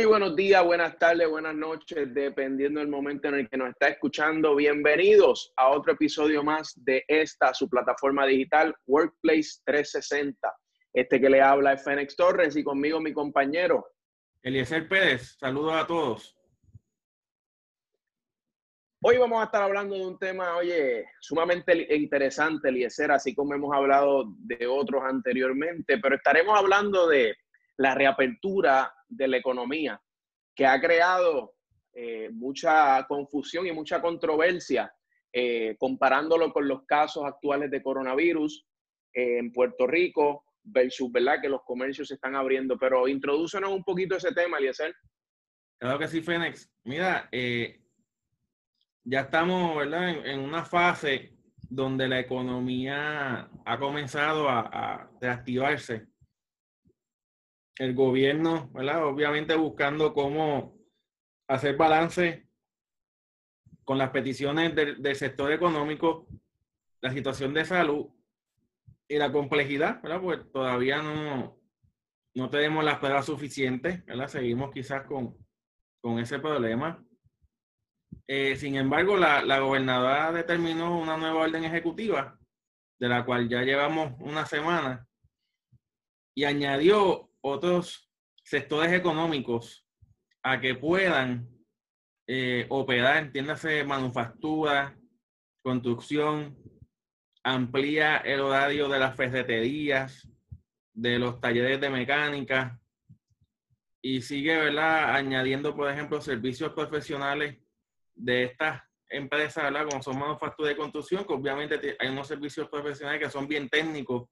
Muy buenos días, buenas tardes, buenas noches, dependiendo del momento en el que nos está escuchando. Bienvenidos a otro episodio más de esta, su plataforma digital Workplace 360. Este que le habla es Fénix Torres y conmigo mi compañero. Eliezer Pérez, saludos a todos. Hoy vamos a estar hablando de un tema, oye, sumamente interesante, Eliezer, así como hemos hablado de otros anteriormente, pero estaremos hablando de la reapertura de la economía, que ha creado eh, mucha confusión y mucha controversia eh, comparándolo con los casos actuales de coronavirus eh, en Puerto Rico versus, ¿verdad? Que los comercios se están abriendo. Pero introdúcenos un poquito ese tema, Eliezer. Claro que sí, Fénix. Mira, ya estamos, ¿verdad? En, una fase donde la economía ha comenzado a, a reactivarse el gobierno, ¿verdad? Obviamente buscando cómo hacer balance con las peticiones del, sector económico, la situación de salud y la complejidad, ¿verdad? Pues todavía no, no tenemos las pruebas suficientes, ¿verdad? Seguimos quizás con, con ese problema. Eh, sin embargo, la, la gobernadora determinó una nueva orden ejecutiva, de la cual ya llevamos una semana, y añadió otros sectores económicos a que puedan eh, operar, entiéndase, manufactura, construcción, amplía el horario de las ferreterías, de los talleres de mecánica y sigue, ¿verdad? Añadiendo, por ejemplo, servicios profesionales de estas empresas, ¿verdad? Como son manufactura y construcción, que obviamente hay unos servicios profesionales que son bien técnicos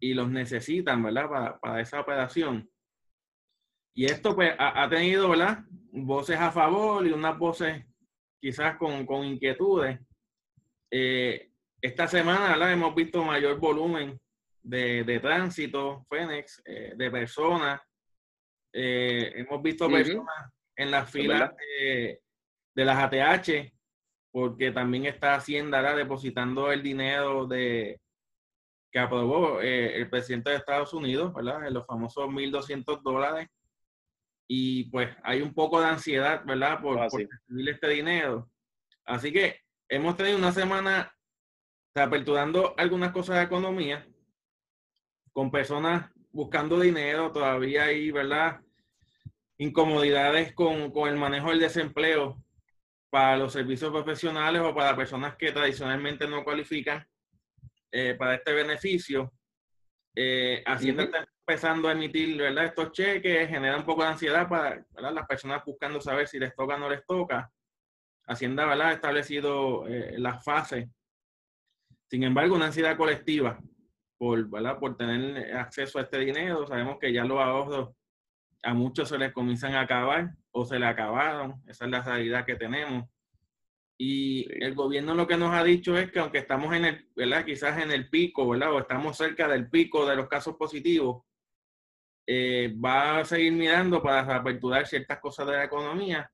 y los necesitan, ¿verdad? Para, para esa operación. Y esto pues ha, tenido, ¿verdad? Voces a favor y unas voces quizás con, con inquietudes. Eh, esta semana, ¿verdad? Hemos visto mayor volumen de, de tránsito, Fénix, eh, de personas. Eh, hemos visto personas en las filas de, de, las ATH, porque también está Hacienda ¿verdad? depositando el dinero de, que aprobó eh, el presidente de Estados Unidos, ¿verdad? Los famosos 1.200 dólares. Y pues hay un poco de ansiedad, ¿verdad? Por, ah, recibir este dinero. Así que hemos tenido una semana aperturando algunas cosas de economía, con personas buscando dinero, todavía hay, ¿verdad? Incomodidades con, con el manejo del desempleo para los servicios profesionales o para personas que tradicionalmente no cualifican eh, para este beneficio. Eh, Hacienda está empezando a emitir ¿verdad? estos cheques, genera un poco de ansiedad para las personas buscando saber si les toca o no les toca. Hacienda ¿verdad? ha establecido eh, las fases. Sin embargo, una ansiedad colectiva por, ¿verdad? por tener acceso a este dinero. Sabemos que ya los ahorros a muchos se les comienzan a acabar o se le acabaron. Esa es la realidad que tenemos. Y el gobierno lo que nos ha dicho es que aunque estamos en el, ¿verdad? Quizás en el pico, ¿verdad? O estamos cerca del pico de los casos positivos, eh, va a seguir mirando para aperturar ciertas cosas de la economía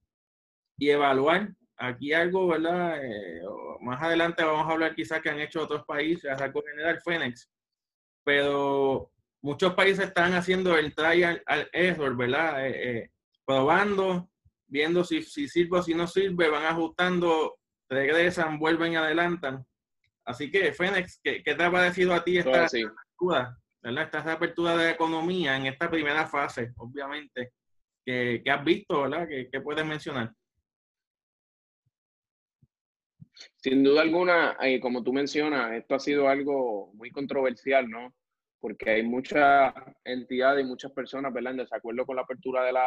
y evaluar aquí algo, ¿verdad? Eh, más adelante vamos a hablar quizás que han hecho otros países, algo general Fénix, pero muchos países están haciendo el trial al error, ¿verdad? Eh, probando viendo si, si sirve o si no sirve, van ajustando, regresan, vuelven y adelantan. Así que, Fénix, ¿qué, te ha parecido a ti esta apertura, ¿verdad? esta apertura de la economía en esta primera fase, obviamente, que, has visto, ¿verdad? ¿Qué, puedes mencionar? Sin duda alguna, eh, como tú mencionas, esto ha sido algo muy controversial, ¿no? Porque hay muchas entidades y muchas personas, ¿verdad?, en desacuerdo con la apertura de la,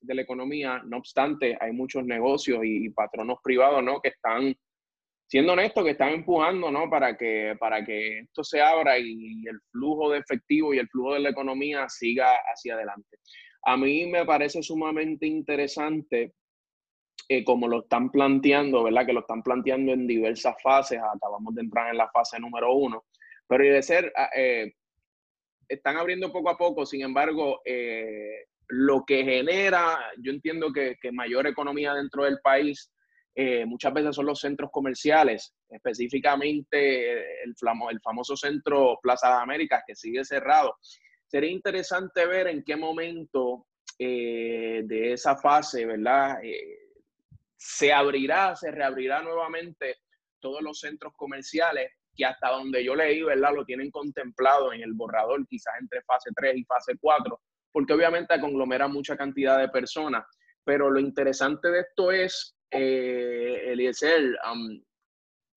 de la economía. No obstante, hay muchos negocios y, patronos privados, ¿no? Que están, siendo honestos, que están empujando, ¿no? Para que, para que esto se abra y, el flujo de efectivo y el flujo de la economía siga hacia adelante. A mí me parece sumamente interesante eh, como lo están planteando, ¿verdad? Que lo están planteando en diversas fases. Acabamos de entrar en la fase número uno. Pero y de ser, ah, eh, están abriendo poco a poco, sin embargo, eh, lo que genera, yo entiendo que, mayor economía dentro del país eh, muchas veces son los centros comerciales, específicamente el, famoso centro Plaza de América que sigue cerrado. Sería interesante ver en qué momento eh, de esa fase, ¿verdad? Se abrirá, se reabrirá nuevamente todos los centros comerciales que hasta donde yo leí, ¿verdad? Lo tienen contemplado en el borrador, quizás entre fase 3 y fase 4, porque obviamente conglomera mucha cantidad de personas. Pero lo interesante de esto es, eh, Eliezer,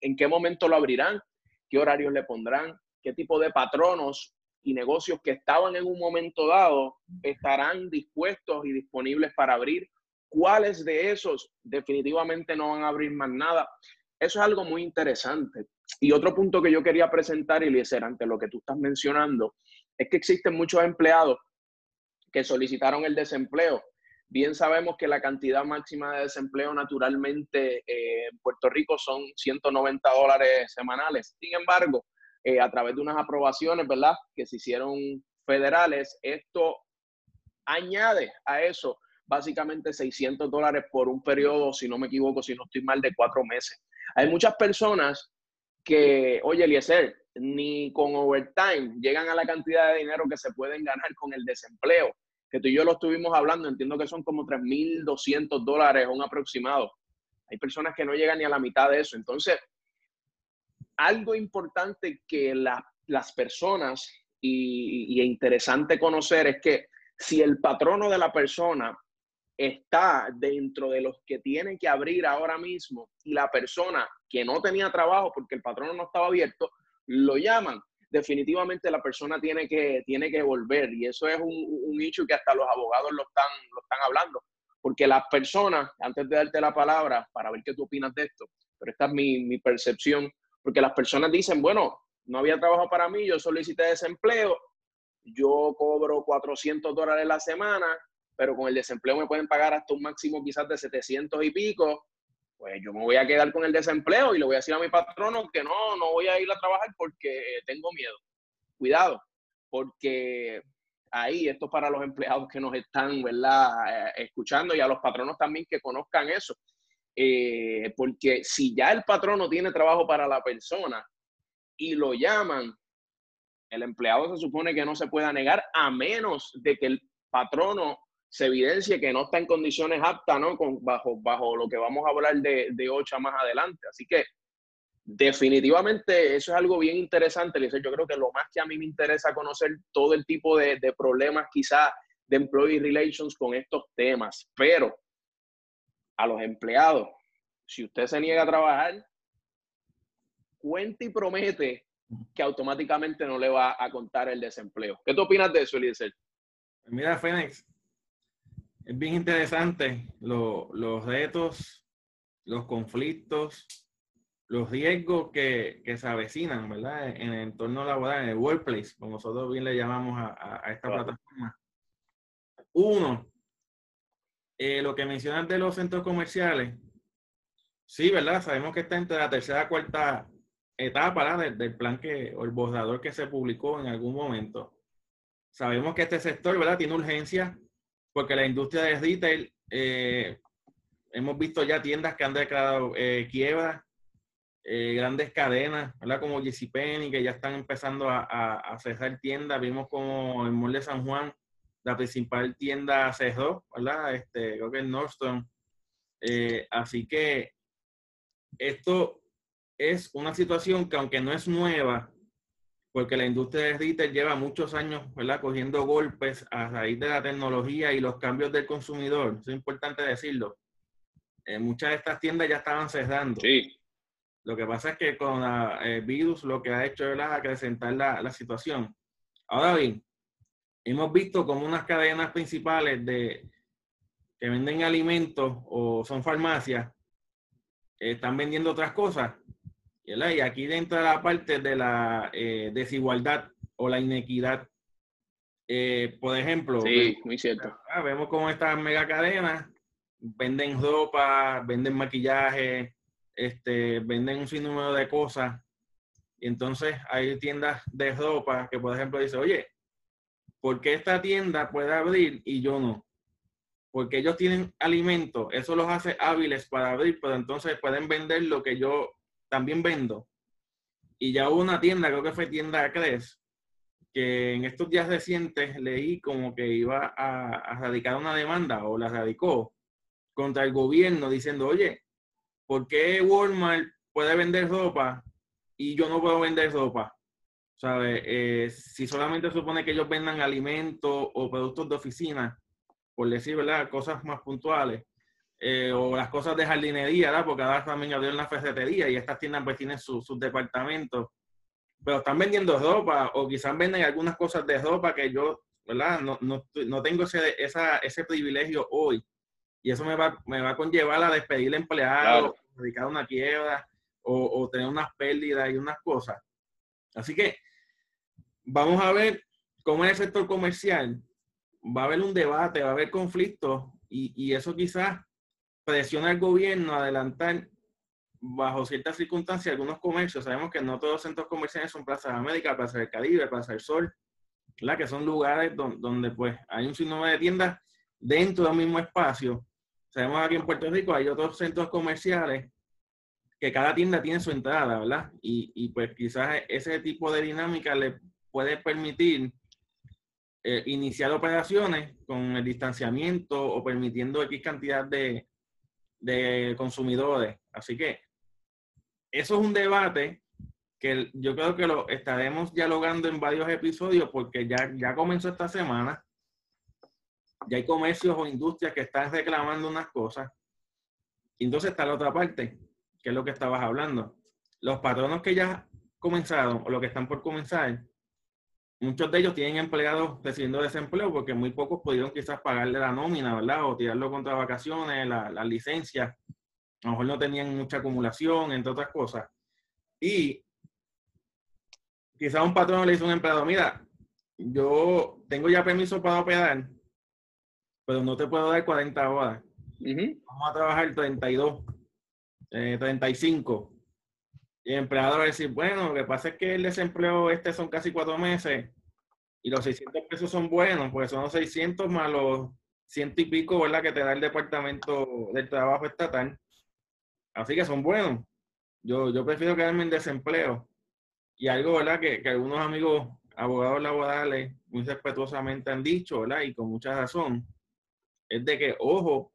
¿en qué momento lo abrirán? ¿Qué horarios le pondrán? ¿Qué tipo de patronos y negocios que estaban en un momento dado estarán dispuestos y disponibles para abrir? ¿Cuáles de esos definitivamente no van a abrir más nada? Eso es algo muy interesante. Y otro punto que yo quería presentar, Eliezer, ante lo que tú estás mencionando, es que existen muchos empleados que solicitaron el desempleo. Bien sabemos que la cantidad máxima de desempleo naturalmente eh, en Puerto Rico son 190 dólares semanales. Sin embargo, eh, a través de unas aprobaciones, ¿verdad? Que se hicieron federales, esto añade a eso básicamente 600 dólares por un periodo, si no me equivoco, si no estoy mal, de cuatro meses. Hay muchas personas que, oye, Eliezer, ni con overtime llegan a la cantidad de dinero que se pueden ganar con el desempleo, que tú y yo lo estuvimos hablando, entiendo que son como 3.200 dólares, un aproximado. Hay personas que no llegan ni a la mitad de eso. Entonces, algo importante que las personas y, y interesante conocer es que si el patrono de la persona está dentro de los que tienen que abrir ahora mismo y la persona que no tenía trabajo porque el patrono no estaba abierto, lo llaman, definitivamente la persona tiene que, tiene que volver. Y eso es un, un hecho que hasta los abogados lo están, lo están hablando. Porque las personas, antes de darte la palabra, para ver qué tú opinas de esto, pero esta es mi, mi percepción, porque las personas dicen, bueno, no había trabajo para mí, yo solicité desempleo, yo cobro 400 dólares la semana, pero con el desempleo me pueden pagar hasta un máximo quizás de 700 y pico, pues yo me voy a quedar con el desempleo y le voy a decir a mi patrono que no, no voy a ir a trabajar porque tengo miedo. Cuidado, porque ahí esto es para los empleados que nos están, ¿verdad?, eh, escuchando y a los patronos también que conozcan eso. Eh, porque si ya el patrono tiene trabajo para la persona y lo llaman, el empleado se supone que no se pueda negar a menos de que el patrono se evidencia que no está en condiciones aptas, ¿no? Con, bajo, bajo lo que vamos a hablar de, de OCHA más adelante. Así que definitivamente eso es algo bien interesante. Yo creo que lo más que a mí me interesa conocer todo el tipo de, de problemas quizás de employee relations con estos temas. Pero a los empleados, si usted se niega a trabajar, cuenta y promete que automáticamente no le va a contar el desempleo. ¿Qué tú opinas de eso, Eliezer? Mira, Fénix, es bien interesante los retos, los conflictos, los riesgos que, se avecinan, ¿verdad? En el entorno laboral, en el workplace, como nosotros bien le llamamos a, esta plataforma. Uno, eh, lo que mencionas de los centros comerciales, sí, ¿verdad? Sabemos que está entre la tercera y cuarta etapa del, del plan que, o el borrador que se publicó en algún momento. Sabemos que este sector, ¿verdad? Tiene urgencia porque la industria de retail, eh, hemos visto ya tiendas que han declarado eh, quiebra, eh, grandes cadenas, ¿verdad? Como JCPenney, que ya están empezando a, a, cerrar tiendas. Vimos como en Mall de San Juan, la principal tienda cerró, ¿verdad? Este, creo que es Nordstrom. así que esto es una situación que aunque no es nueva, porque la industria de retail lleva muchos años ¿verdad? cogiendo golpes a raíz de la tecnología y los cambios del consumidor. Eso es importante decirlo. Eh, muchas de estas tiendas ya estaban cerrando. Sí. Lo que pasa es que con el eh, virus lo que ha hecho es acrecentar la, la situación. Ahora bien, hemos visto como unas cadenas principales de que venden alimentos o son farmacias, están vendiendo otras cosas y aquí entra la parte de la eh, desigualdad o la inequidad. Eh, por ejemplo, sí, muy cierto. Ah, vemos cómo estas mega cadenas venden ropa, venden maquillaje, este, venden un sinnúmero de cosas. Y entonces hay tiendas de ropa que, por ejemplo, dice, oye, ¿por qué esta tienda puede abrir y yo no? Porque ellos tienen alimentos, eso los hace hábiles para abrir, pero entonces pueden vender lo que yo también vendo. Y ya hubo una tienda, creo que fue tienda Cres, que en estos días recientes leí como que iba a, a radicar una demanda o la radicó contra el gobierno diciendo, oye, ¿por qué Walmart puede vender ropa y yo no puedo vender ropa? ¿Sabe? Eh, si solamente supone que ellos vendan alimentos o productos de oficina, por decir, ¿verdad? Cosas más puntuales. Eh, o las cosas de jardinería, ¿verdad? Porque ahora también abrieron la ferretería y estas tiendas pues tienen sus departamentos. Pero están vendiendo ropa o quizás venden algunas cosas de ropa que yo, ¿verdad? No, no, no tengo ese, esa, ese privilegio hoy. Y eso me va, me va a conllevar a despedir empleados, dedicar una quiebra o, o tener unas pérdidas y unas cosas. Así que vamos a ver cómo en el sector comercial va a haber un debate, va a haber conflictos y, y, eso quizás presiona al gobierno a adelantar bajo ciertas circunstancias algunos comercios. Sabemos que no todos los centros comerciales son Plaza de América, Plaza del Caribe, Plaza del Sol, ¿verdad? que son lugares donde, donde pues hay un sinnúmero de tiendas dentro del mismo espacio Sabemos aquí en Puerto Rico hay otros centros comerciales que cada tienda tiene su entrada, ¿verdad? Y, y pues quizás ese tipo de dinámica le puede permitir eh, iniciar operaciones con el distanciamiento o permitiendo X cantidad de, de consumidores. Así que eso es un debate que yo creo que lo estaremos dialogando en varios episodios porque ya, ya comenzó esta semana ya hay comercios o industrias que están reclamando unas cosas. Y entonces está la otra parte, que es lo que estabas hablando. Los patronos que ya comenzaron o los que están por comenzar, muchos de ellos tienen empleados recibiendo desempleo porque muy pocos pudieron quizás pagarle la nómina, ¿verdad? O tirarlo contra vacaciones, las la licencias. A lo mejor no tenían mucha acumulación, entre otras cosas. Y quizás un patrón le dice a un empleado, mira, yo tengo ya permiso para operar, pero no te puedo dar 40 horas. Vamos a trabajar 32, 35. Y el empleado va a decir, bueno, lo que pasa es que el desempleo este son casi cuatro meses y los 600 pesos son buenos, porque son los 600 más los ciento y pico, ¿verdad? Que te da el Departamento del Trabajo Estatal. Así que son buenos. Yo, yo prefiero quedarme en desempleo. Y algo, ¿verdad? Que, que algunos amigos abogados laborales muy respetuosamente han dicho, ¿verdad? Y con mucha razón, es de que, ojo,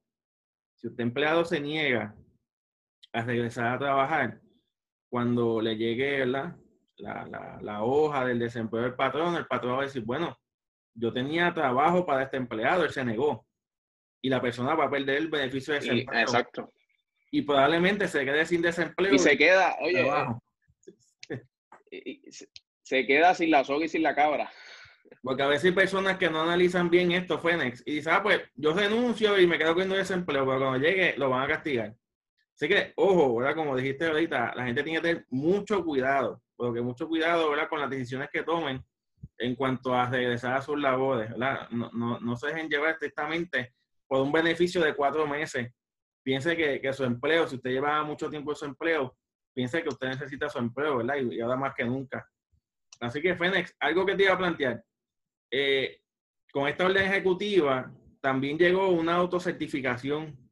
si usted empleado se niega a regresar a trabajar, cuando le llegue La, la, la, hoja del desempleo del patrón, el patrón va a decir, bueno, yo tenía trabajo para este empleado, él se negó. Y la persona va a perder el beneficio de desempleo. exacto. Y probablemente se quede sin desempleo. Y se queda, oye, se queda sin la soga y sin la cabra. Porque a veces hay personas que no analizan bien esto, Fénix, y dicen, ah, pues yo renuncio y me quedo con desempleo, pero cuando llegue lo van a castigar. Así que, ojo, ¿verdad? Como dijiste ahorita, la gente tiene que tener mucho cuidado, porque mucho cuidado, ¿verdad? Con las decisiones que tomen en cuanto a regresar a sus labores, ¿verdad? No, no, no se dejen llevar estrictamente por un beneficio de cuatro meses. Piense que, su empleo, si usted lleva mucho tiempo en su empleo, piense que usted necesita su empleo, ¿verdad? Y, y ahora más que nunca. Así que, Fénix, algo que te iba a plantear. Eh, con esta orden ejecutiva también llegó una autocertificación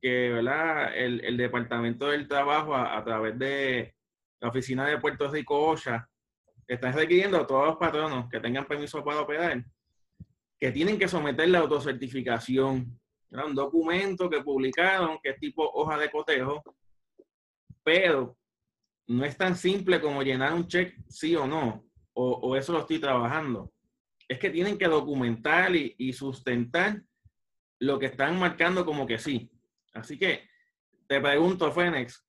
que ¿verdad? El, Departamento del Trabajo a, través de la Oficina de Puerto Rico OSHA está requiriendo a todos los patronos que tengan permiso para operar que tienen que someter la autocertificación. Era un documento que publicaron que es tipo hoja de cotejo, pero no es tan simple como llenar un check sí o no, o, o eso lo estoy trabajando es que tienen que documentar y, sustentar lo que están marcando como que sí. Así que te pregunto, Fénix,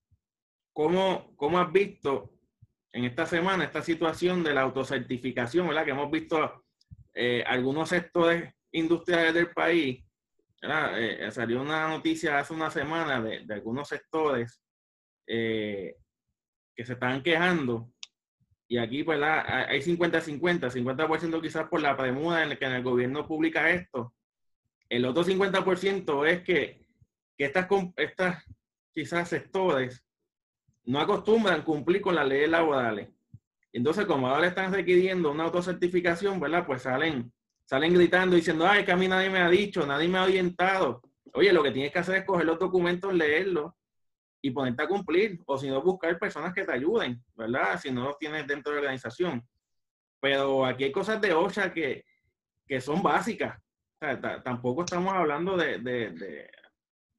¿cómo, ¿cómo has visto en esta semana esta situación de la autocertificación, ¿verdad? Que hemos visto eh, algunos sectores industriales del país. Eh, salió una noticia hace una semana de, algunos sectores eh, que se están quejando y aquí, pues, hay 50-50, 50%, quizás por la premura en la que el gobierno publica esto. El otro 50% es que, que estas, estas quizás sectores no acostumbran cumplir con las leyes laborales. Entonces, como ahora le están requiriendo una autocertificación, ¿verdad? Pues salen, salen gritando diciendo, ay, que a mí nadie me ha dicho, nadie me ha orientado. Oye, lo que tienes que hacer es coger los documentos, leerlos y ponerte a cumplir, o si no, buscar personas que te ayuden, ¿verdad? Si no los tienes dentro de la organización. pero aquí hay cosas de OSHA que, que son básicas. tampoco estamos hablando de, de, de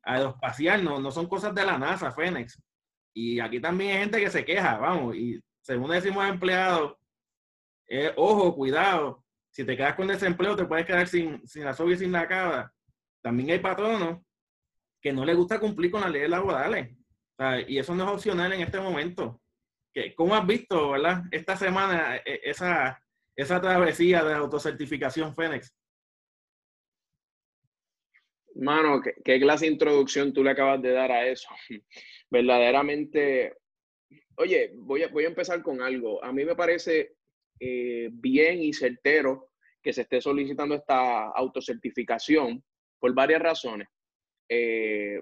aeroespacial, no, no son cosas de la NASA, Fénix. Y aquí también hay gente que se queja, vamos, y según decimos empleados, eh, ojo, cuidado, si te quedas con desempleo te puedes quedar sin, sin la soga y sin la cabra. También hay patronos que no les gusta cumplir con las leyes laborales. y eso no es opcional en este momento. ¿Cómo has visto, verdad, esta semana e, esa, esa travesía de autocertificación Fénix? Mano, ¿qué, ¿qué, clase de introducción tú le acabas de dar a eso? Verdaderamente, oye, voy a, voy a empezar con algo. A mí me parece eh, bien y certero que se esté solicitando esta autocertificación por varias razones. Eh,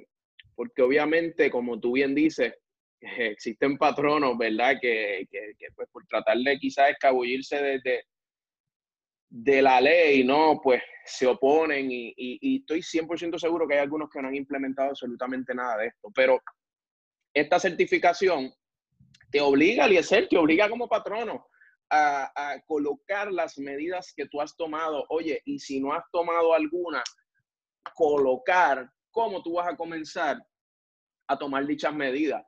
porque obviamente, como tú bien dices, existen patronos, ¿verdad? Que, que, pues por tratar de quizás escabullirse de, de, la ley, ¿no? Pues se oponen y, y, estoy 100% seguro que hay algunos que no han implementado absolutamente nada de esto. Pero esta certificación te obliga, Eliezer, te obliga como patrono a, a, colocar las medidas que tú has tomado. Oye, y si no has tomado alguna, colocar cómo tú vas a comenzar a tomar dichas medidas.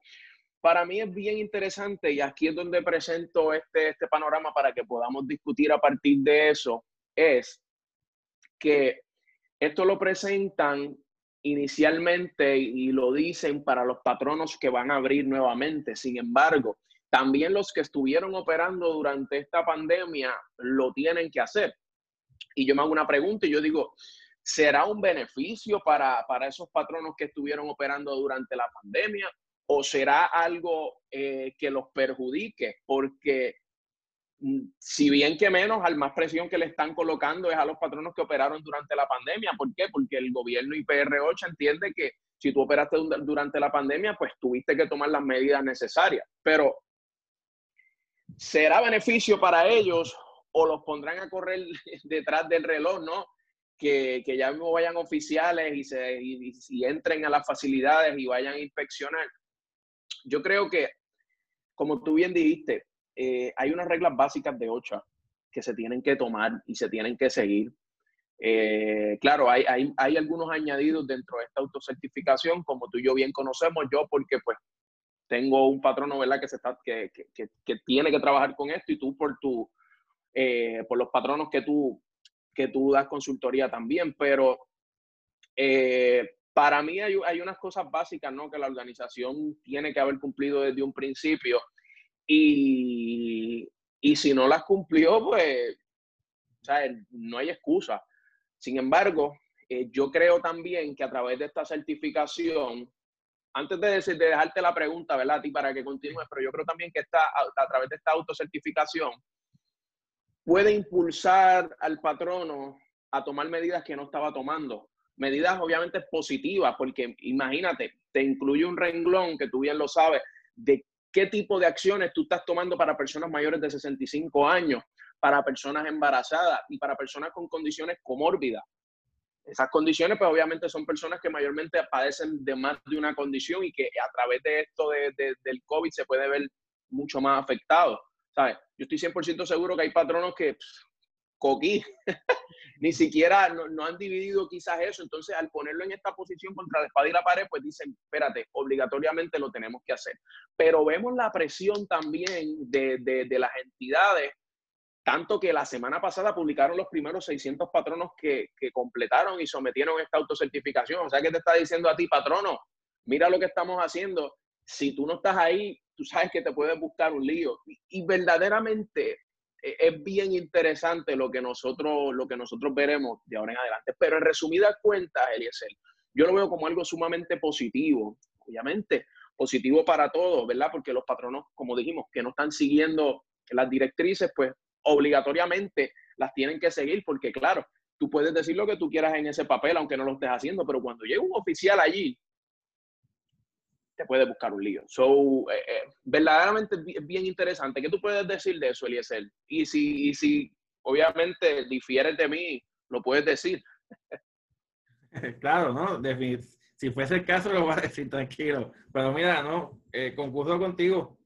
Para mí es bien interesante y aquí es donde presento este, este panorama para que podamos discutir a partir de eso, es que esto lo presentan inicialmente y lo dicen para los patronos que van a abrir nuevamente. Sin embargo, también los que estuvieron operando durante esta pandemia lo tienen que hacer. Y yo me hago una pregunta y yo digo, ¿será un beneficio para, esos patronos que estuvieron operando durante la pandemia? ¿O será algo eh, que los perjudique? Porque mm, si bien que menos, al más presión que le están colocando es a los patronos que operaron durante la pandemia. ¿Por qué? Porque el gobierno IPR8 entiende que si tú operaste durante la pandemia, pues tuviste que tomar las medidas necesarias. Pero ¿será beneficio para ellos o los pondrán a correr detrás del reloj, no? Que, que ya mismo vayan oficiales y, se, y, entren a las facilidades y vayan a inspeccionar. Yo creo que, como tú bien dijiste, eh, hay unas reglas básicas de OCHA que se tienen que tomar y se tienen que seguir. Eh, claro, hay, hay, hay, algunos añadidos dentro de esta autocertificación, como tú y yo bien conocemos, yo porque pues tengo un patrono, ¿verdad? Que, se está, que, que, que, tiene que trabajar con esto y tú por, tu, eh, por los patronos que tú, que tú das consultoría también, pero para mí hay, unas cosas básicas, ¿no? Que la organización tiene que haber cumplido desde un principio y, y si no las cumplió, pues, no hay excusa. Sin embargo, eh, yo creo también que a través de esta certificación antes de, decir, de dejarte la pregunta, ¿verdad? A para que continúes, pero yo creo también que está a, través de esta autocertificación puede impulsar al patrono a tomar medidas que no estaba tomando. Medidas obviamente positivas, porque imagínate, te incluye un renglón que tú bien lo sabes, de qué tipo de acciones tú estás tomando para personas mayores de 65 años, para personas embarazadas y para personas con condiciones comórbidas. Esas condiciones, pues obviamente son personas que mayormente padecen de más de una condición y que a través de esto de, del COVID se puede ver mucho más afectado. ¿sabes? Yo estoy 100% seguro que hay patronos que, coquí, ni siquiera no, no, han dividido quizás eso. Entonces, al ponerlo en esta posición contra la espada y la pared, pues dicen, espérate, obligatoriamente lo tenemos que hacer. Pero vemos la presión también de, de, de las entidades tanto que la semana pasada publicaron los primeros 600 patronos que, completaron y sometieron esta autocertificación. O sea, que te está diciendo a ti, patrono, mira lo que estamos haciendo. Si tú no estás ahí, tú sabes que te puedes buscar un lío. Y, verdaderamente e, es bien interesante lo que nosotros, lo que nosotros veremos de ahora en adelante. Pero en resumidas cuentas, Eliezer, yo lo veo como algo sumamente positivo. Obviamente, positivo para todos, ¿verdad? Porque los patronos, como dijimos, que no están siguiendo las directrices, pues obligatoriamente las tienen que seguir porque, claro, tú puedes decir lo que tú quieras en ese papel, aunque no lo estés haciendo, pero cuando llega un oficial allí, te puede buscar un lío. So, eh, eh, verdaderamente es bien interesante. ¿Qué tú puedes decir de eso, Eliezer? Y si, y si obviamente difieres de mí, lo puedes decir. Claro, ¿no? Si fuese el caso, lo voy a decir tranquilo. Pero mira, ¿no? Eh, concurso contigo.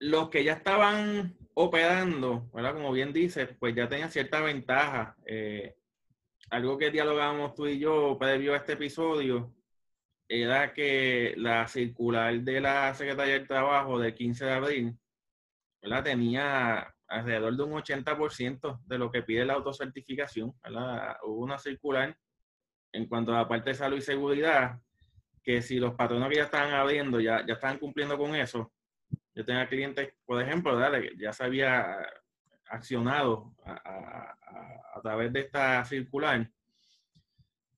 Los que ya estaban operando, ¿verdad? Como bien dices, pues ya tenía cierta ventaja. Eh, algo que dialogamos tú y yo previo a este episodio era que la circular de la Secretaría del Trabajo del 15 de abril ¿verdad? tenía alrededor de un 80% de lo que pide la autocertificación. ¿verdad? Hubo una circular en cuanto a la parte de salud y seguridad, que si los patronos que ya estaban abriendo ya, ya estaban cumpliendo con eso, yo tenía clientes, por ejemplo, ¿verdad? ya se había accionado a, a, través de esta circular.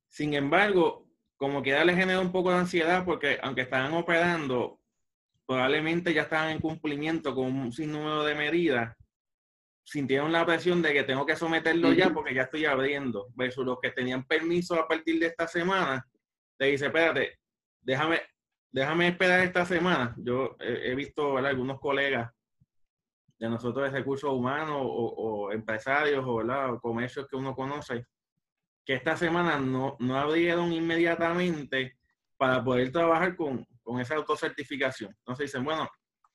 Sin embargo, como que ya le generó un poco de ansiedad porque aunque estaban operando, probablemente ya estaban en cumplimiento con un sinnúmero de medidas, sintieron la presión de que tengo que someterlo ya porque ya estoy abriendo, versus los que tenían permiso a partir de esta semana, te dice, espérate, déjame, déjame esperar esta semana. Yo he, visto algunos colegas de nosotros de recursos humanos o, empresarios o, comercios que uno conoce, que esta semana no, no abrieron inmediatamente para poder trabajar con, esa autocertificación. Entonces dicen, bueno,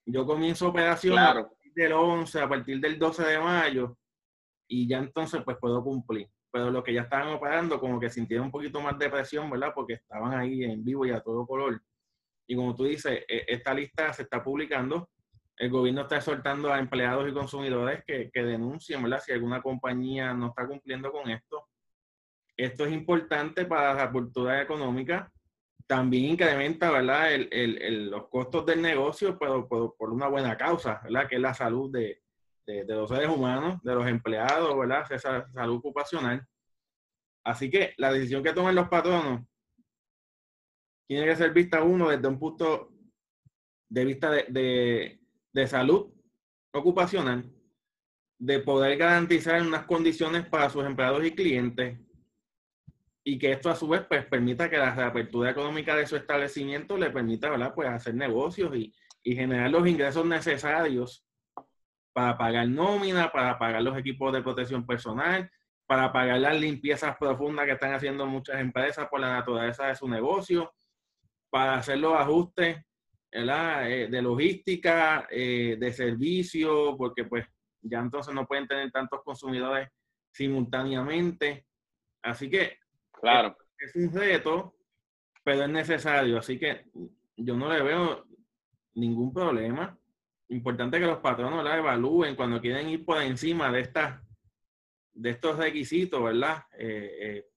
yo comienzo operación a partir del 11, a partir del 12 de mayo, y ya entonces pues puedo cumplir. Pero los que ya estaban operando como que sintieron un poquito más de presión, ¿verdad? Porque estaban ahí en vivo y a todo color. Y como tú dices, e, esta lista se está publicando el gobierno está exhortando a empleados y consumidores que, denuncien, ¿verdad? Si alguna compañía no está cumpliendo con esto. Esto es importante para la cultura económica. También incrementa, ¿verdad? los costos del negocio, pero por, una buena causa, ¿verdad? Que es la salud de, los seres humanos, de los empleados, ¿verdad? Esa salud ocupacional. Así que la decisión que tomen los patronos tiene que ser vista uno desde un punto de vista de de salud ocupacional, de poder garantizar unas condiciones para sus empleados y clientes y que esto a su vez pues, permita que la reapertura económica de su establecimiento le permita ¿verdad? Pues, hacer negocios y, y generar los ingresos necesarios para pagar nómina, para pagar los equipos de protección personal, para pagar las limpiezas profundas que están haciendo muchas empresas por la naturaleza de su negocio, para hacer los ajustes eh, de logística, eh, de servicio, porque pues ya entonces no pueden tener tantos consumidores simultáneamente. Así que claro. es, un reto, pero es necesario. Así que yo no le veo ningún problema. Importante que los patronos la evalúen cuando quieren ir por encima de estas de estos requisitos, ¿verdad? Eh,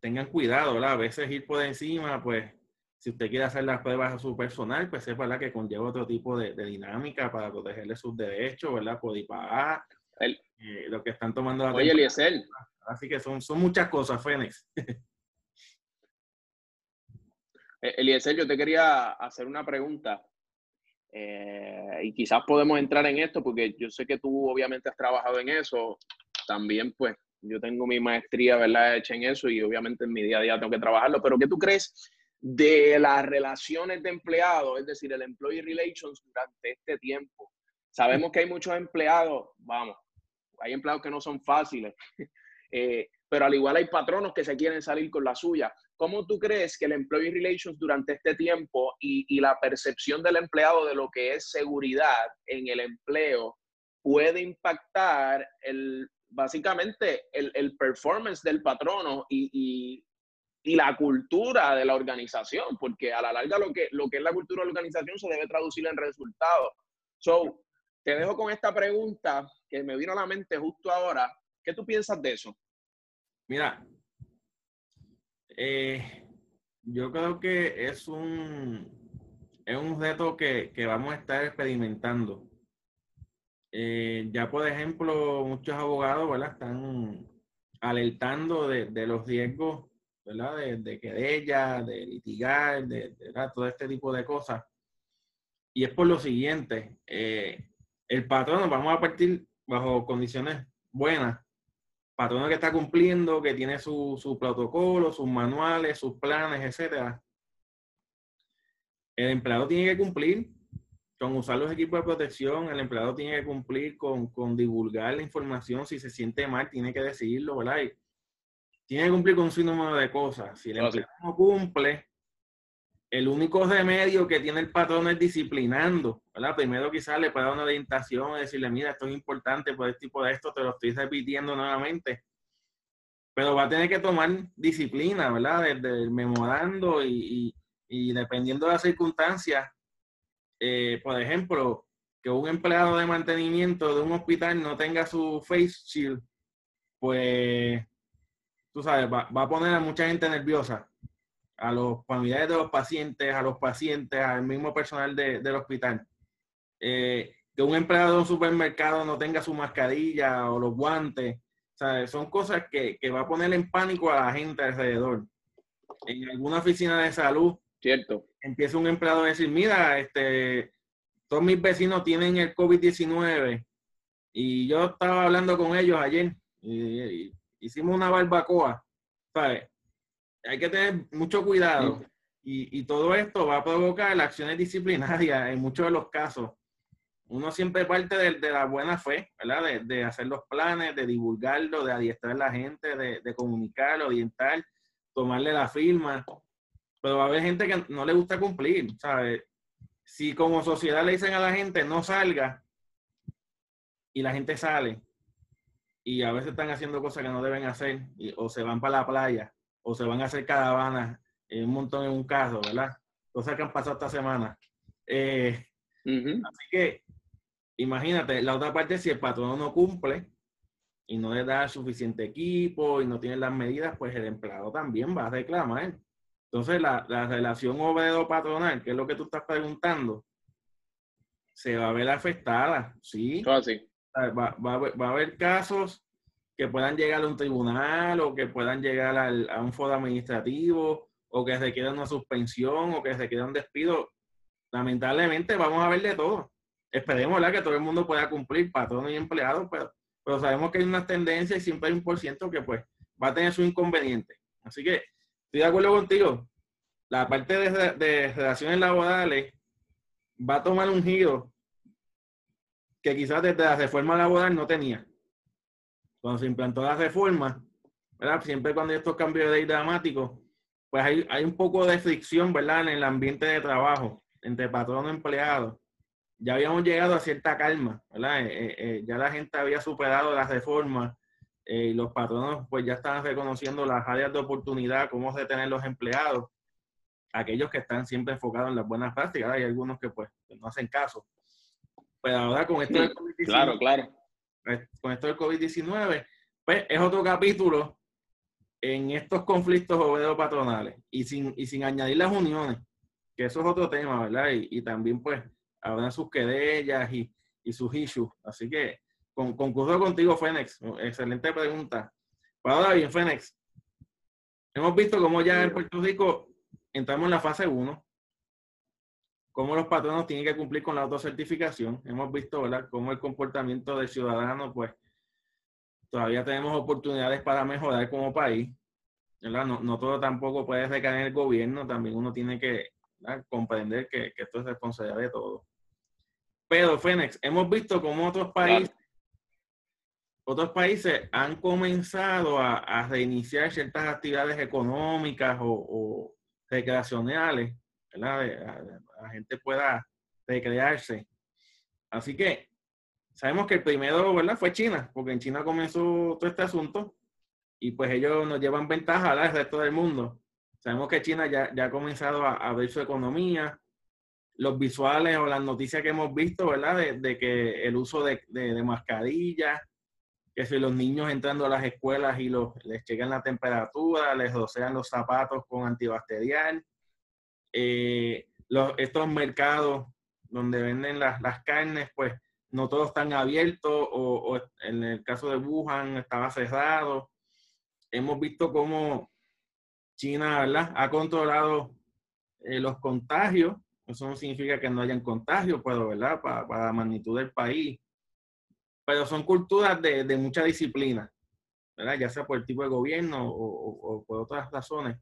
tengan cuidado, ¿verdad? A veces ir por encima, pues si usted quiere hacer las pruebas a su personal, pues es verdad que conlleva otro tipo de, dinámica para protegerle sus derechos, ¿verdad? Por IPA, eh, lo que están tomando la Oye, Eliezer. Así que son, son muchas cosas, Fénix. Eh, Eliezer, yo te quería hacer una pregunta. Eh, y quizás podemos entrar en esto porque yo sé que tú obviamente has trabajado en eso. También, pues, yo tengo mi maestría, ¿verdad?, hecha en eso y obviamente en mi día a día tengo que trabajarlo. Pero, ¿qué tú crees de las relaciones de empleados, es decir, el employee relations durante este tiempo. Sabemos que hay muchos empleados, vamos, hay empleados que no son fáciles, eh, pero al igual hay patronos que se quieren salir con la suya. ¿Cómo tú crees que el employee relations durante este tiempo y, la percepción del empleado de lo que es seguridad en el empleo puede impactar el, básicamente el, performance del patrono y, y la cultura de la organización, porque a la larga lo que, lo que es la cultura de la organización se debe traducir en resultados. So, te dejo con esta pregunta que me vino a la mente justo ahora. ¿Qué tú piensas de eso? Mira, eh, yo creo que es un, es un reto que, vamos a estar experimentando. Eh, ya, por ejemplo, muchos abogados ¿verdad? están alertando de, de los riesgos ¿verdad? De, de querella, de litigar, de, todo este tipo de cosas. Y es por lo siguiente, eh, el patrono, vamos a partir bajo condiciones buenas, patrono que está cumpliendo, que tiene su, su protocolo, sus manuales, sus planes, etcétera. El empleado tiene que cumplir con usar los equipos de protección, el empleado tiene que cumplir con, con divulgar la información, si se siente mal, tiene que decirlo, ¿verdad? tiene que cumplir con su número de cosas. Si el empleado no cumple, el único remedio que tiene el patrón es disciplinando, ¿verdad? Primero quizás le puede dar una orientación y decirle, mira, esto es importante por este tipo de esto, te lo estoy repitiendo nuevamente. Pero va a tener que tomar disciplina, ¿verdad? Desde memorando y, y, dependiendo de las circunstancias, eh, por ejemplo, que un empleado de mantenimiento de un hospital no tenga su face shield, pues, tú sabes, va, va a poner a mucha gente nerviosa a los familiares de los pacientes, a los pacientes, al mismo personal del hospital. Eh, que un empleado de un supermercado no tenga su mascarilla o los guantes. Son cosas que, que va a poner en pánico a la gente alrededor. En alguna oficina de salud, Cierto. empieza un empleado a decir, mira, este, todos mis vecinos tienen el COVID-19 y yo estaba hablando con ellos ayer y, hicimos una barbacoa, ¿sabes? Hay que tener mucho cuidado y, y, todo esto va a provocar acciones disciplinarias en muchos de los casos. Uno siempre parte de, de la buena fe, ¿verdad? De, de, hacer los planes, de divulgarlo, de adiestrar a la gente, de, de comunicarlo, orientar, tomarle la firma. Pero va a haber gente que no le gusta cumplir, ¿sabes? Si como sociedad le dicen a la gente no salga y la gente sale y a veces están haciendo cosas que no deben hacer o se van para la playa o se van a hacer caravanas en un montón en un carro, ¿verdad? Cosas que han pasado esta semana. Eh, así que, imagínate, la otra parte, si el patrón no cumple y no le da suficiente equipo y no tiene las medidas, pues el empleado también va a reclamar. Entonces, la, la relación obrero-patronal, que es lo que tú estás preguntando, se va a ver afectada, ¿sí? Va, va, va a haber casos que puedan llegar a un tribunal o que puedan llegar a un foro administrativo o que quede una suspensión o que se quede un despido. Lamentablemente vamos a ver de todo. Esperemos que todo el mundo pueda cumplir, patronos y empleados, pero, sabemos que hay unas tendencias y siempre hay un por ciento que pues va a tener su inconveniente. Así que estoy de acuerdo contigo. La parte de, de relaciones laborales va a tomar un giro que quizás desde la reforma laboral no tenía cuando se implantó la reforma, ¿verdad? Siempre cuando hay estos cambios de ley dramáticos, pues hay, hay un poco de fricción, ¿verdad? En el ambiente de trabajo entre patrón y empleado. Ya habíamos llegado a cierta calma, ¿verdad? Eh, eh, eh, ya la gente había superado la reforma y los patronos pues ya estaban reconociendo las áreas de oportunidad, cómo retener los empleados, aquellos que están siempre enfocados en las buenas prácticas, hay algunos que pues no hacen caso. Pero ahora con esto claro, claro con esto del COVID-19, pues es otro capítulo en estos conflictos obreros patronales y sin, y sin añadir las uniones, que eso es otro tema, ¿verdad? Y, también pues habrán sus querellas y, y sus issues. Así que con, concurso contigo, Fénix. Excelente pregunta. Ahora bien, Fénix. Hemos visto cómo ya en Puerto Rico entramos en la fase 1 cómo los patronos tienen que cumplir con la autocertificación. Hemos visto, ¿verdad?, cómo el comportamiento del ciudadano, pues, todavía tenemos oportunidades para mejorar como país. ¿verdad? No, no todo tampoco puede recaer en el gobierno, también uno tiene que comprender que, que, esto es responsabilidad de todos. Pero, Fénix, hemos visto cómo otros países, otros países han comenzado a, a, reiniciar ciertas actividades económicas o, o recreacionales La, gente pueda recrearse. Así que sabemos que el primero, ¿verdad? Fue China, porque en China comenzó todo este asunto y pues ellos nos llevan ventaja al resto del mundo. Sabemos que China ya, ha comenzado a, ver su economía, los visuales o las noticias que hemos visto, ¿verdad? De, de que el uso de, de, mascarillas, que si los niños entrando a las escuelas y les checan la temperatura, les rocean los zapatos con antibacterial, eh, estos mercados donde venden las, las, carnes, pues no todos están abiertos o, en el caso de Wuhan estaba cerrado. Hemos visto cómo China ¿verdad? ha controlado eh, los contagios. Eso no significa que no hayan contagios, pero ¿verdad? Para, para la magnitud del país. Pero son culturas de, de mucha disciplina, ¿verdad? ya sea por el tipo de gobierno o por otras razones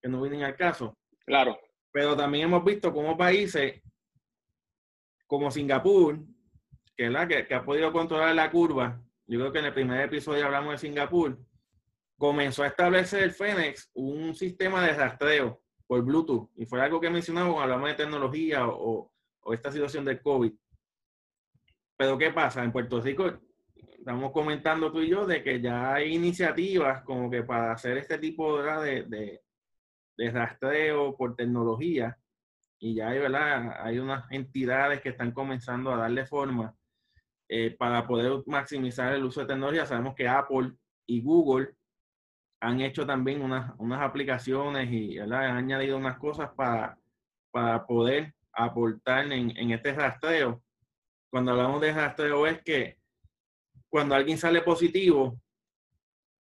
que no vienen al caso. Claro. Pero también hemos visto como países como Singapur, que, la, que, que ha podido controlar la curva, yo creo que en el primer episodio hablamos de Singapur, comenzó a establecer el FENEX un sistema de rastreo por Bluetooth. Y fue algo que mencionamos cuando hablamos de tecnología o, o esta situación del COVID. Pero ¿qué pasa? En Puerto Rico estamos comentando tú y yo de que ya hay iniciativas como que para hacer este tipo de, de, de rastreo por tecnología y ya hay, ¿verdad? hay unas entidades que están comenzando a darle forma eh, para poder maximizar el uso de tecnología. Sabemos que Apple y Google han hecho también unas, unas aplicaciones y ¿verdad? han añadido unas cosas para, para poder aportar en, en este rastreo. Cuando hablamos de rastreo es que cuando alguien sale positivo,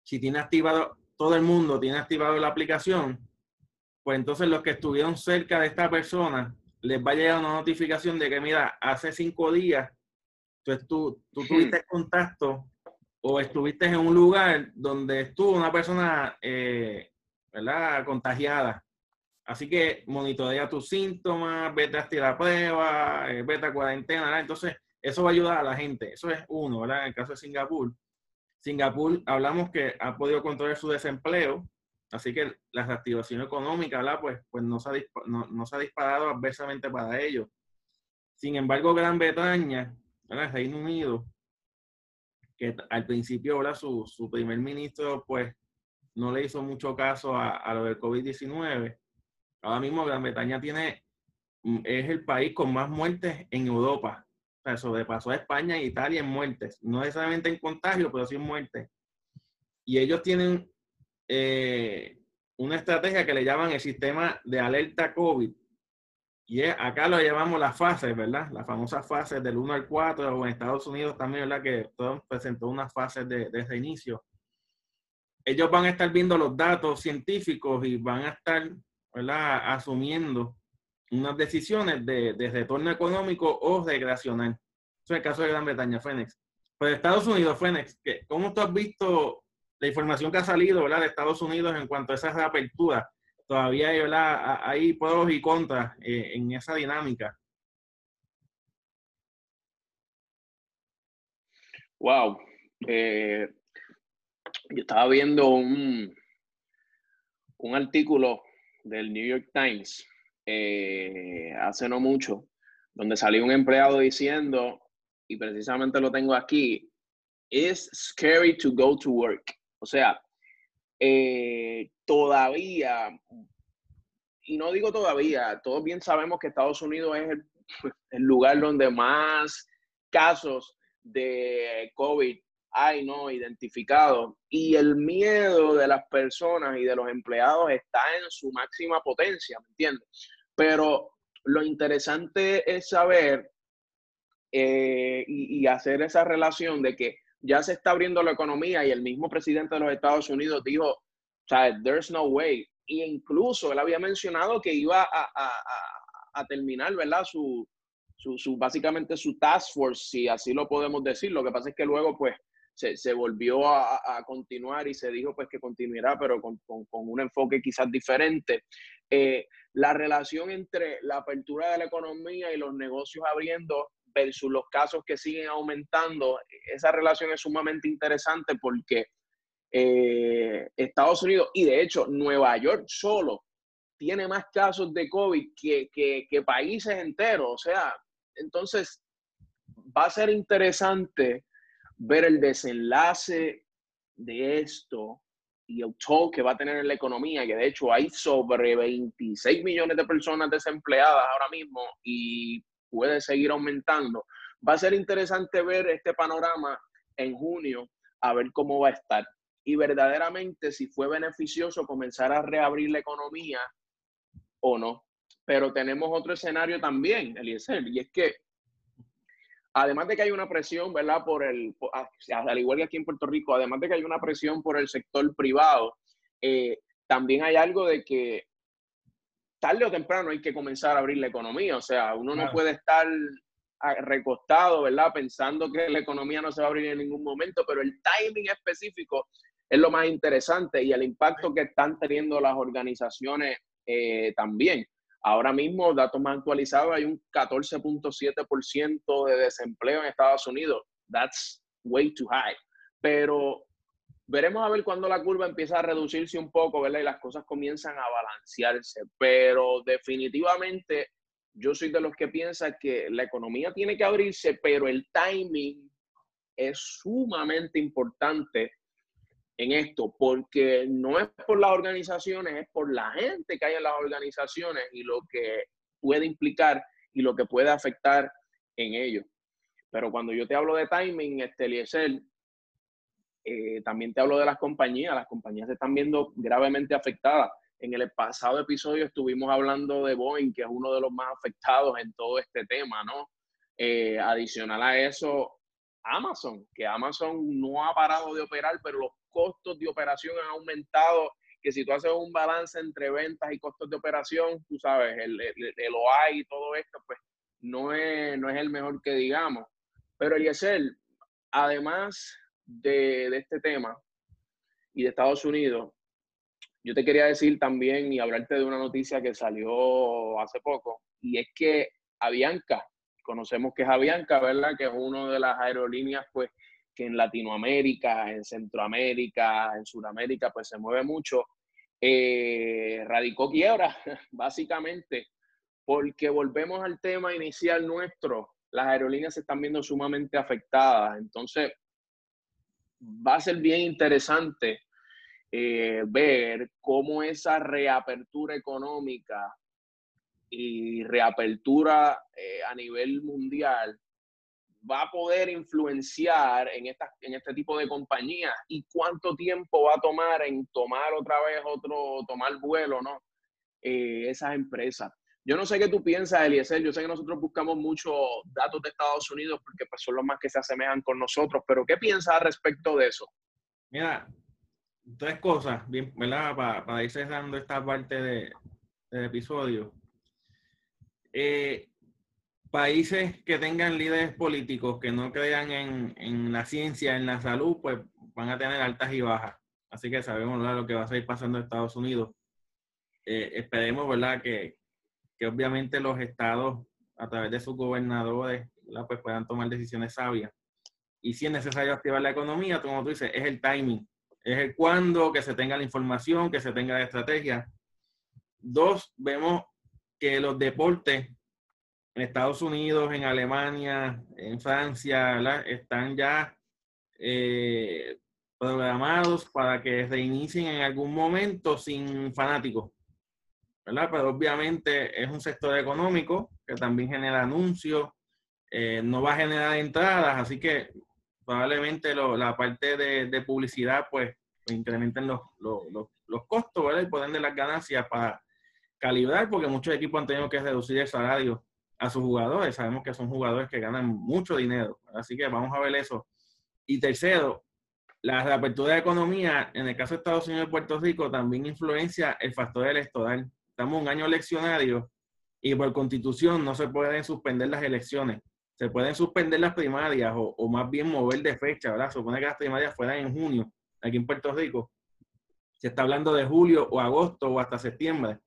si tiene activado, todo el mundo tiene activado la aplicación, pues entonces los que estuvieron cerca de esta persona les va a llegar una notificación de que, mira, hace cinco días tú, tú, hmm. tuviste contacto o estuviste en un lugar donde estuvo una persona, eh, ¿verdad?, contagiada. Así que monitorea tus síntomas, vete a la prueba, eh, vete a cuarentena, ¿verdad? Entonces, eso va a ayudar a la gente. Eso es uno, ¿verdad? En el caso de Singapur. Singapur, hablamos que ha podido controlar su desempleo, así que la reactivación económica, ¿verdad? Pues, pues no, se ha no, se ha disparado adversamente para ellos. Sin embargo, Gran Bretaña, ¿verdad? Reino Unido, que al principio, ¿verdad? Su, su primer ministro, pues, no le hizo mucho caso a, a lo del COVID-19 Ahora mismo Gran Bretaña tiene, mm, es el país con más muertes en Europa. O sea, sobrepasó a España e Italia en muertes. No necesariamente en contagio, pero sí en muertes. Y ellos tienen eh, una estrategia que le llaman el sistema de alerta COVID. Y acá lo llamamos las fases, ¿verdad? Las famosas fases del 1 al 4, o en Estados Unidos también, ¿verdad? Que presentó unas fases de, de reinicio. Ellos van a estar viendo los datos científicos y van a estar asumiendo unas decisiones de, retorno económico o recreacional. Eso es el caso de Gran Bretaña, Fénix. Pues Estados Unidos, Fénix, ¿cómo tú has visto la información que ha salido de Estados Unidos en cuanto a esa reapertura? Todavía hay, ¿verdad? hay pros y contras eh, en esa dinámica. Wow. Eh, yo estaba viendo un, un artículo del New York Times eh, hace no mucho, donde salió un empleado diciendo, y precisamente lo tengo aquí, it's scary to go to work. O sea, eh, todavía, y no digo todavía, todos bien sabemos que Estados Unidos es el, lugar donde más casos de COVID hay no identificado y el miedo de las personas y de los empleados está en su máxima potencia, ¿me entiendes? Pero lo interesante es saber eh, y, hacer esa relación de que ya se está abriendo la economía y el mismo presidente de los Estados Unidos dijo, o sea, there's no way. Y incluso él había mencionado que iba a, a, a, a terminar, ¿verdad? Su, su, su, básicamente su task force, si así lo podemos decir. Lo que pasa es que luego, pues, se, volvió a, continuar y se dijo pues que continuará, pero con, un enfoque quizás diferente. Eh, la relación entre la apertura de la economía y los negocios abriendo versus los casos que siguen aumentando, esa relación es sumamente interesante porque eh, Estados Unidos y de hecho Nueva York solo tiene más casos de COVID que, que países enteros. O sea, entonces va a ser interesante ver el desenlace de esto y el toll que va a tener en la economía, que de hecho hay sobre 26 millones de personas desempleadas ahora mismo y puede seguir aumentando. Va a ser interesante ver este panorama en junio, a ver cómo va a estar. Y verdaderamente si fue beneficioso comenzar a reabrir la economía o no. Pero tenemos otro escenario también, Eliezer, y es que además de que hay una presión, ¿verdad? Por el, ah, al igual que aquí en Puerto Rico, además de que hay una presión por el sector privado, eh, también hay algo de que tarde o temprano hay que comenzar a abrir la economía. O sea, uno no puede estar ah, recostado, ¿verdad? Pensando que la economía no se va a abrir en ningún momento, pero el timing específico es lo más interesante y el impacto que están teniendo las organizaciones eh, también. Ahora mismo, datos más actualizados, hay un 14.7% de desempleo en Estados Unidos. That's way too high. Pero veremos a ver cuándo la curva empieza a reducirse un poco, ¿verdad? Y las cosas comienzan a balancearse. Pero definitivamente yo soy de los que piensa que la economía tiene que abrirse, pero el timing es sumamente importante en esto, porque no es por las organizaciones, es por la gente que hay en las organizaciones y lo que puede implicar y lo que puede afectar en ellos. Pero cuando yo te hablo de timing, este Eliezer, eh, también te hablo de las compañías. Las compañías se están viendo gravemente afectadas. En el pasado episodio estuvimos hablando de Boeing, que es uno de los más afectados en todo este tema, ¿no? Eh, adicional a eso, Amazon, que Amazon no ha parado de operar, pero los costos de operación han aumentado, que si tú haces un balance entre ventas y costos de operación, tú sabes, el, el, OI y todo esto, pues no es, no es el mejor que digamos. Pero Eliezer, además de, este tema y de Estados Unidos, yo te quería decir también y hablarte de una noticia que salió hace poco, y es que Avianca, conocemos que es Avianca, ¿verdad? Que es una de las aerolíneas, pues, que en Latinoamérica, en Centroamérica, en Sudamérica, pues se mueve mucho, eh, radicó quiebra, básicamente, porque volvemos al tema inicial nuestro, las aerolíneas se están viendo sumamente afectadas, entonces va a ser bien interesante eh, ver cómo esa reapertura económica y reapertura eh, a nivel mundial va a poder influenciar en, en este tipo de compañías y cuánto tiempo va a tomar en tomar otra vez otro, tomar vuelo, ¿no? Eh, esas empresas. Yo no sé qué tú piensas, Eliezer. Yo sé que nosotros buscamos muchos datos de Estados Unidos porque pues, son los más que se asemejan con nosotros, pero ¿qué piensas respecto de eso? Mira, tres cosas, ¿verdad? Para, para ir cerrando esta parte de, del episodio. Eh, países que tengan líderes políticos que no crean en, en, la ciencia, en la salud, pues van a tener altas y bajas. Así que sabemos lo que va a seguir pasando en Estados Unidos. Eh, esperemos, ¿verdad? Que, que, obviamente los estados, a través de sus gobernadores, pues puedan tomar decisiones sabias. Y si es necesario activar la economía, como tú dices, es el timing es el cuándo, que se tenga la información, que se tenga la estrategia. Dos, vemos que los deportes en Estados Unidos, en Alemania, en Francia, están ya eh, programados para que se inicien en algún momento sin fanáticos. Pero obviamente es un sector económico que también genera anuncios, eh, no va a generar entradas, así que probablemente la parte de, publicidad pues, pues incrementen los, los, costos ¿verdad? y ponen de las ganancias para calibrar, porque muchos equipos han tenido que reducir el salario a sus jugadores. Sabemos que son jugadores que ganan mucho dinero, así que vamos a ver eso. Y tercero, la reapertura de economía, en el caso de Estados Unidos y Puerto Rico, también influencia el factor electoral. Estamos un año eleccionario y por constitución no se pueden suspender las elecciones se pueden suspender las primarias o, más bien mover de fecha, ¿verdad? Supone que las primarias fueran en junio, aquí en Puerto Rico. Se está hablando de julio o agosto o hasta septiembre.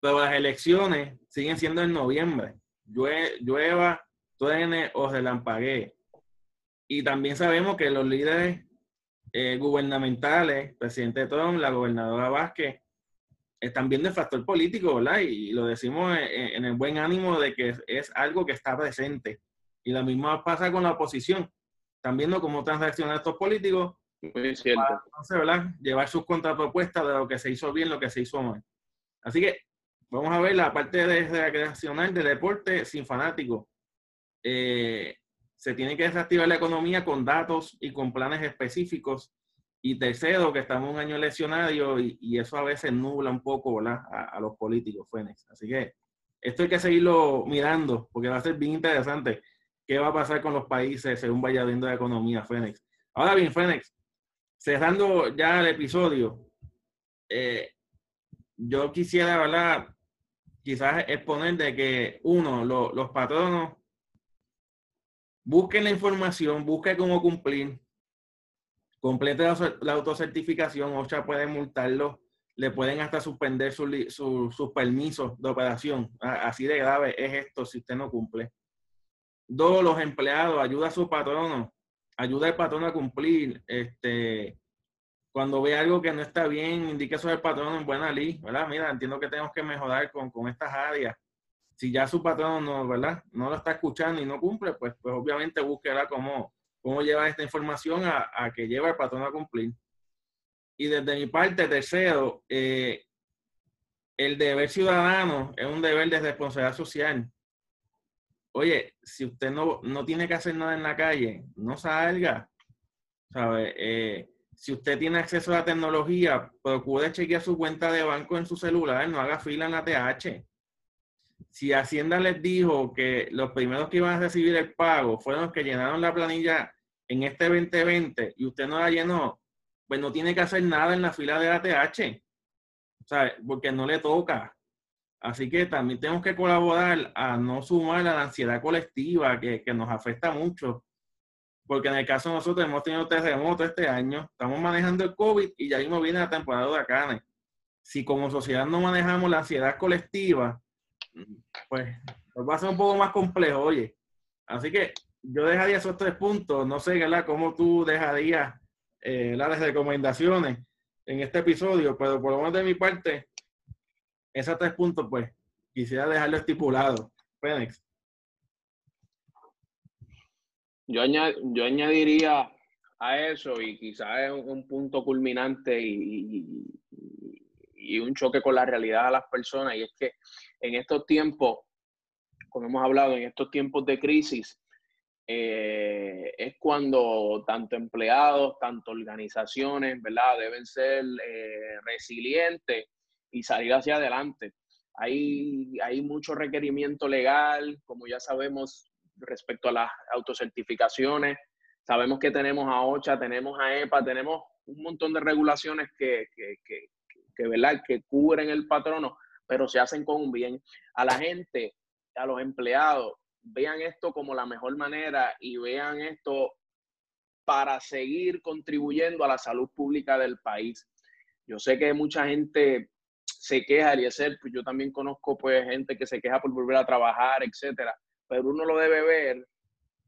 Pero las elecciones siguen siendo en noviembre. llueva, truene o relampaguee. Y también sabemos que los líderes eh, gubernamentales, presidente Trump, la gobernadora Vázquez, están viendo el factor político, ¿verdad? Y, lo decimos en, en, el buen ánimo de que es algo que está presente. Y la misma pasa con la oposición. Están viendo cómo transaccionan estos políticos. Muy cierto. ¿verdad? Llevar sus contrapropuestas de lo que se hizo bien, lo que se hizo mal. Así que vamos a ver la parte de recreacional de deporte sin fanáticos. Eh, se tiene que desactivar la economía con datos y con planes específicos. Y tercero, que estamos un año eleccionario y, eso a veces nubla un poco. A, los políticos, Fénix. Así que esto hay que seguirlo mirando porque va a ser bien interesante qué va a pasar con los países según vaya viendo la economía, Fénix. Ahora bien, Fénix, cerrando ya el episodio, eh, yo quisiera, ¿verdad? Quizás exponer de que, uno, los patronos busquen la información, busquen cómo cumplir, complete la, autocertificación, OCHA puede multarlo, le pueden hasta suspender sus permisos de operación. Así de grave es esto si usted no cumple. Dos, los empleados, ayuda a su patrono, ayuda al patrono a cumplir, este, cuando ve algo que no está bien, indique eso al patrón en buena ley, ¿verdad? Mira, entiendo que tenemos que mejorar con, con estas áreas. Si ya su patrón no, ¿verdad? no lo está escuchando y no cumple, pues, pues obviamente búsquela cómo, cómo llevar esta información a, que lleve al patrón a cumplir. Y desde mi parte, tercero, eh, el deber ciudadano es un deber de responsabilidad social. Oye, si usted no, no tiene que hacer nada en la calle, no salga. ¿Sabe? Eh, si usted tiene acceso a la tecnología, procure chequear su cuenta de banco en su celular, no haga fila en la TH. Si Hacienda les dijo que los primeros que iban a recibir el pago fueron los que llenaron la planilla en este 2020 y usted no la llenó, pues no tiene que hacer nada en la fila de la TH, ¿sabe? porque no le toca. Así que también tenemos que colaborar a no sumar a la ansiedad colectiva que, que nos afecta mucho porque en el caso de nosotros hemos tenido terremotos este año, estamos manejando el COVID y ya mismo viene la temporada de huracanes. Si como sociedad no manejamos la ansiedad colectiva, pues va a ser un poco más complejo, oye. Así que yo dejaría esos tres puntos. No sé, ¿verdad? ¿Cómo tú dejarías eh, las recomendaciones en este episodio? Pero por lo menos de mi parte, esos tres puntos, pues, quisiera dejarlo estipulado. Fénix. Yo, yo añadiría a eso y quizás es un, punto culminante y, un choque con la realidad de las personas y es que en estos tiempos, como hemos hablado, en estos tiempos de crisis, eh, es cuando tanto empleados, tanto organizaciones, ¿verdad? Deben ser eh, resilientes y salir hacia adelante. Hay, hay mucho requerimiento legal, como ya sabemos, respecto a las autocertificaciones. Sabemos que tenemos a OCHA, tenemos a EPA, tenemos un montón de regulaciones que, que, que, que, ¿verdad? que cubren el patrono, pero se hacen con un bien. A la gente, a los empleados, vean esto como la mejor manera y vean esto para seguir contribuyendo a la salud pública del país. Yo sé que mucha gente se queja, Eliezer, pues yo también conozco pues gente que se queja por volver a trabajar, etcétera pero uno lo debe ver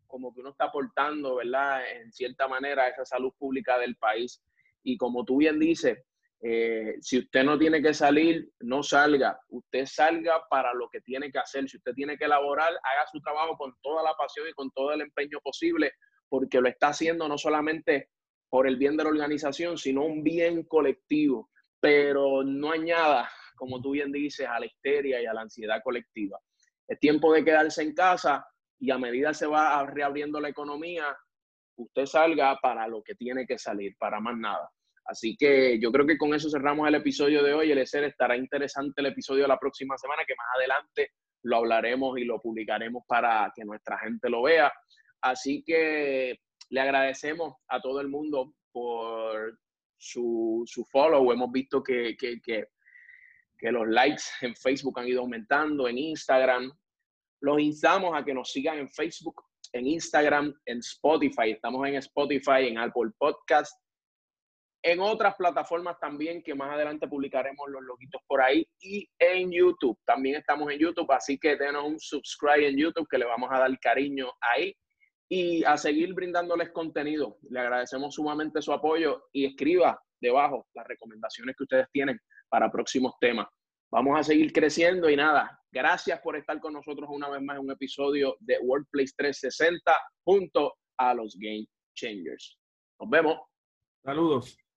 como que uno está aportando, ¿verdad? En cierta manera a esa salud pública del país. Y como tú bien dices, eh, si usted no tiene que salir, no salga. Usted salga para lo que tiene que hacer. Si usted tiene que elaborar, haga su trabajo con toda la pasión y con todo el empeño posible, porque lo está haciendo no solamente por el bien de la organización, sino un bien colectivo. Pero no añada, como tú bien dices, a la histeria y a la ansiedad colectiva. Es tiempo de quedarse en casa y a medida se va reabriendo la economía, usted salga para lo que tiene que salir, para más nada. Así que yo creo que con eso cerramos el episodio de hoy. El ESER estará interesante el episodio de la próxima semana, que más adelante lo hablaremos y lo publicaremos para que nuestra gente lo vea. Así que le agradecemos a todo el mundo por su, su follow. Hemos visto que, que, que que los likes en Facebook han ido aumentando, en Instagram. Los instamos a que nos sigan en Facebook, en Instagram, en Spotify. Estamos en Spotify, en Apple Podcast, en otras plataformas también que más adelante publicaremos los logitos por ahí y en YouTube. También estamos en YouTube, así que denos un subscribe en YouTube que le vamos a dar cariño ahí y a seguir brindándoles contenido. Le agradecemos sumamente su apoyo y escriba debajo las recomendaciones que ustedes tienen para próximos temas. Vamos a seguir creciendo y nada, gracias por estar con nosotros una vez más en un episodio de Workplace 360 junto a los Game Changers. Nos vemos. Saludos.